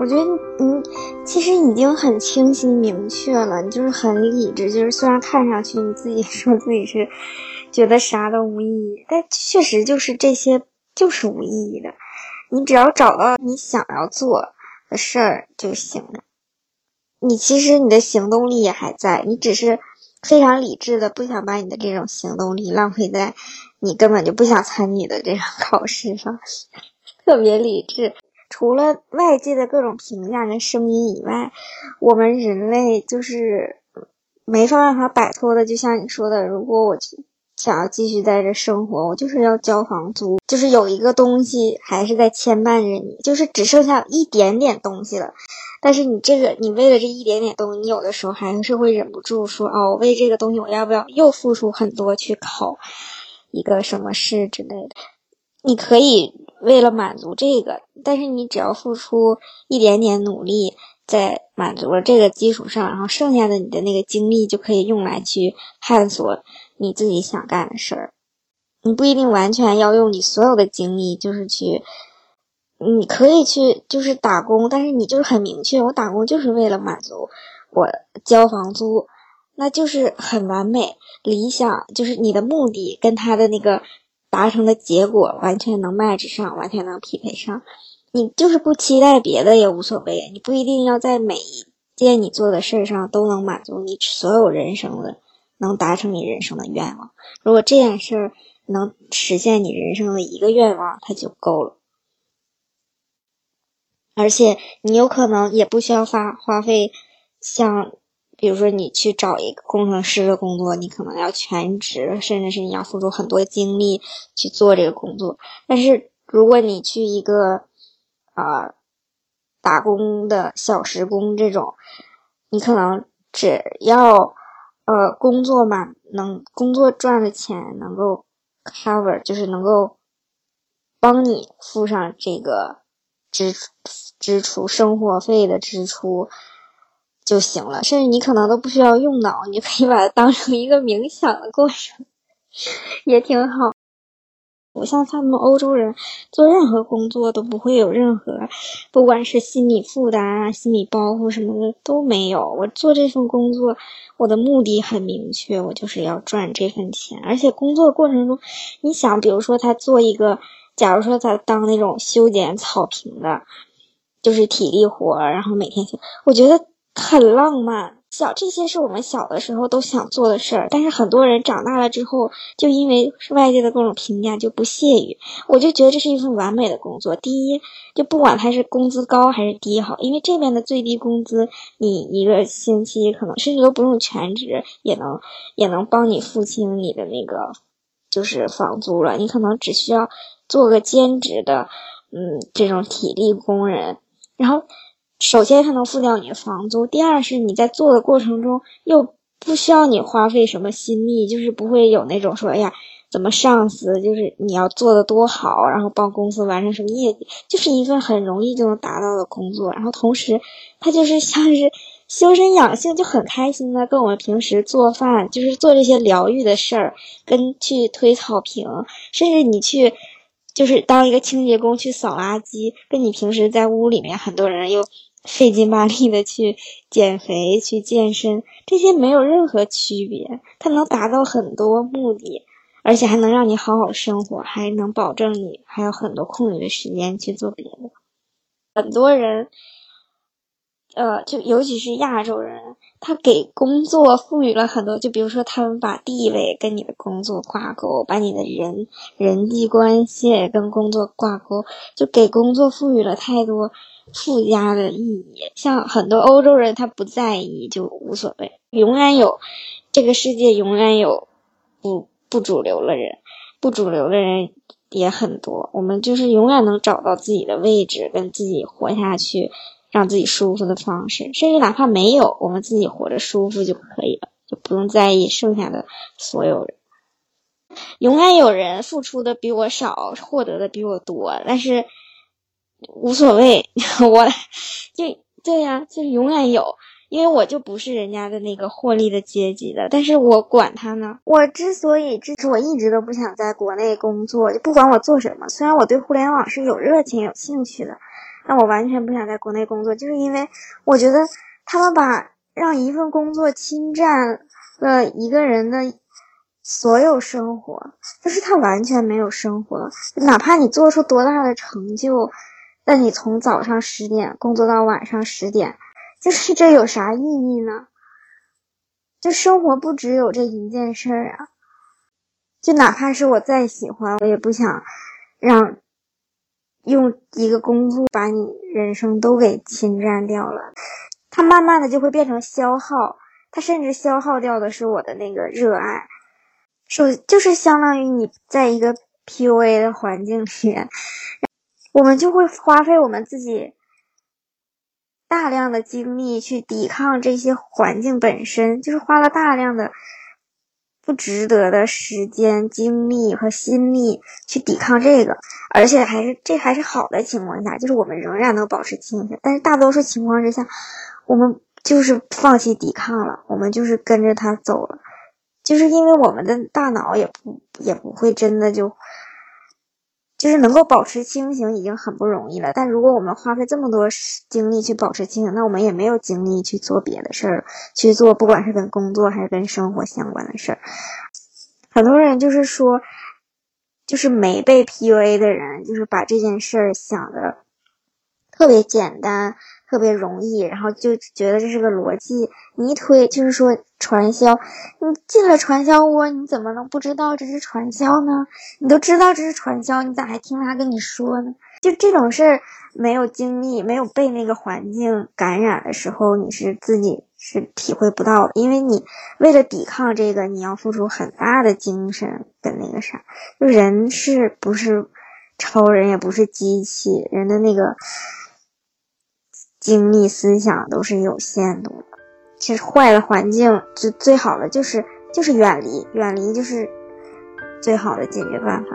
我觉得你其实已经很清晰明确了，你就是很理智。就是虽然看上去你自己 说自己是觉得啥都无意义，但确实就是这些就是无意义的。你只要找到你想要做的事儿就行了。你其实你的行动力也还在，你只是非常理智的不想把你的这种行动力浪费在你根本就不想参与的这场考试上，特别理智。除了外界的各种评价跟声音以外，我们人类就是没法办法摆脱的。就像你说的，如果我想要继续在这生活，我就是要交房租，就是有一个东西还是在牵绊着你，就是只剩下一点点东西了。但是你这个，你为了这一点点东西，你有的时候还是会忍不住说：“哦，为这个东西，我要不要又付出很多去考一个什么试之类的？”你可以为了满足这个，但是你只要付出一点点努力，在满足了这个基础上，然后剩下的你的那个精力就可以用来去探索你自己想干的事儿。你不一定完全要用你所有的精力，就是去，你可以去就是打工，但是你就是很明确，我打工就是为了满足我交房租，那就是很完美理想，就是你的目的跟他的那个。达成的结果完全能 match 上，完全能匹配上。你就是不期待别的也无所谓，你不一定要在每一件你做的事儿上都能满足你所有人生的，能达成你人生的愿望。如果这件事儿能实现你人生的一个愿望，它就够了。而且你有可能也不需要花花费像。比如说，你去找一个工程师的工作，你可能要全职，甚至是你要付出很多精力去做这个工作。但是，如果你去一个啊打工的小时工这种，你可能只要呃工作嘛，能工作赚的钱能够 cover，就是能够帮你付上这个支支出生活费的支出。就行了，甚至你可能都不需要用脑，你可以把它当成一个冥想的过程，也挺好。我像他们欧洲人做任何工作都不会有任何，不管是心理负担啊、心理包袱什么的都没有。我做这份工作，我的目的很明确，我就是要赚这份钱。而且工作过程中，你想，比如说他做一个，假如说他当那种修剪草坪的，就是体力活，然后每天修，我觉得。很浪漫，小这些是我们小的时候都想做的事儿，但是很多人长大了之后，就因为外界的各种评价就不屑于。我就觉得这是一份完美的工作。第一，就不管他是工资高还是低好，因为这边的最低工资，你一个星期可能甚至都不用全职，也能也能帮你付清你的那个就是房租了。你可能只需要做个兼职的，嗯，这种体力工人，然后。首先，它能付掉你的房租；第二，是你在做的过程中又不需要你花费什么心力，就是不会有那种说，哎呀，怎么上司就是你要做的多好，然后帮公司完成什么业绩，就是一份很容易就能达到的工作。然后同时，它就是像是修身养性，就很开心的，跟我们平时做饭，就是做这些疗愈的事儿，跟去推草坪，甚至你去。就是当一个清洁工去扫垃圾，跟你平时在屋里面很多人又费劲巴力的去减肥、去健身，这些没有任何区别。它能达到很多目的，而且还能让你好好生活，还能保证你还有很多空余的时间去做别的。很多人。呃，就尤其是亚洲人，他给工作赋予了很多，就比如说他们把地位跟你的工作挂钩，把你的人人际关系跟工作挂钩，就给工作赋予了太多附加的意义。像很多欧洲人，他不在意就无所谓，永远有这个世界永远有不不主流的人，不主流的人也很多，我们就是永远能找到自己的位置，跟自己活下去。让自己舒服的方式，甚至哪怕没有，我们自己活着舒服就可以了，就不用在意剩下的所有人。永远有人付出的比我少，获得的比我多，但是无所谓，我就对呀，就永远有，因为我就不是人家的那个获利的阶级的，但是我管他呢。我之所以支持，我一直都不想在国内工作，就不管我做什么，虽然我对互联网是有热情、有兴趣的。但我完全不想在国内工作，就是因为我觉得他们把让一份工作侵占了一个人的所有生活，就是他完全没有生活，哪怕你做出多大的成就，那你从早上十点工作到晚上十点，就是这有啥意义呢？就生活不只有这一件事儿啊！就哪怕是我再喜欢，我也不想让。用一个工作把你人生都给侵占掉了，它慢慢的就会变成消耗，它甚至消耗掉的是我的那个热爱。首就是相当于你在一个 PUA 的环境里面，我们就会花费我们自己大量的精力去抵抗这些环境本身，就是花了大量的。不值得的时间、精力和心力去抵抗这个，而且还是这还是好的情况下，就是我们仍然能保持清醒。但是大多数情况之下，我们就是放弃抵抗了，我们就是跟着他走了，就是因为我们的大脑也不也不会真的就。就是能够保持清醒已经很不容易了，但如果我们花费这么多精力去保持清醒，那我们也没有精力去做别的事儿，去做不管是跟工作还是跟生活相关的事儿。很多人就是说，就是没被 PUA 的人，就是把这件事儿想的特别简单。特别容易，然后就觉得这是个逻辑。你一推就是说传销，你进了传销窝，你怎么能不知道这是传销呢？你都知道这是传销，你咋还听他跟你说呢？就这种事儿，没有经历，没有被那个环境感染的时候，你是自己是体会不到。因为你为了抵抗这个，你要付出很大的精神跟那个啥。就人是不是超人，也不是机器人的那个。精力、思想都是有限度的。其实坏的环境，就最好的就是就是远离，远离就是最好的解决办法。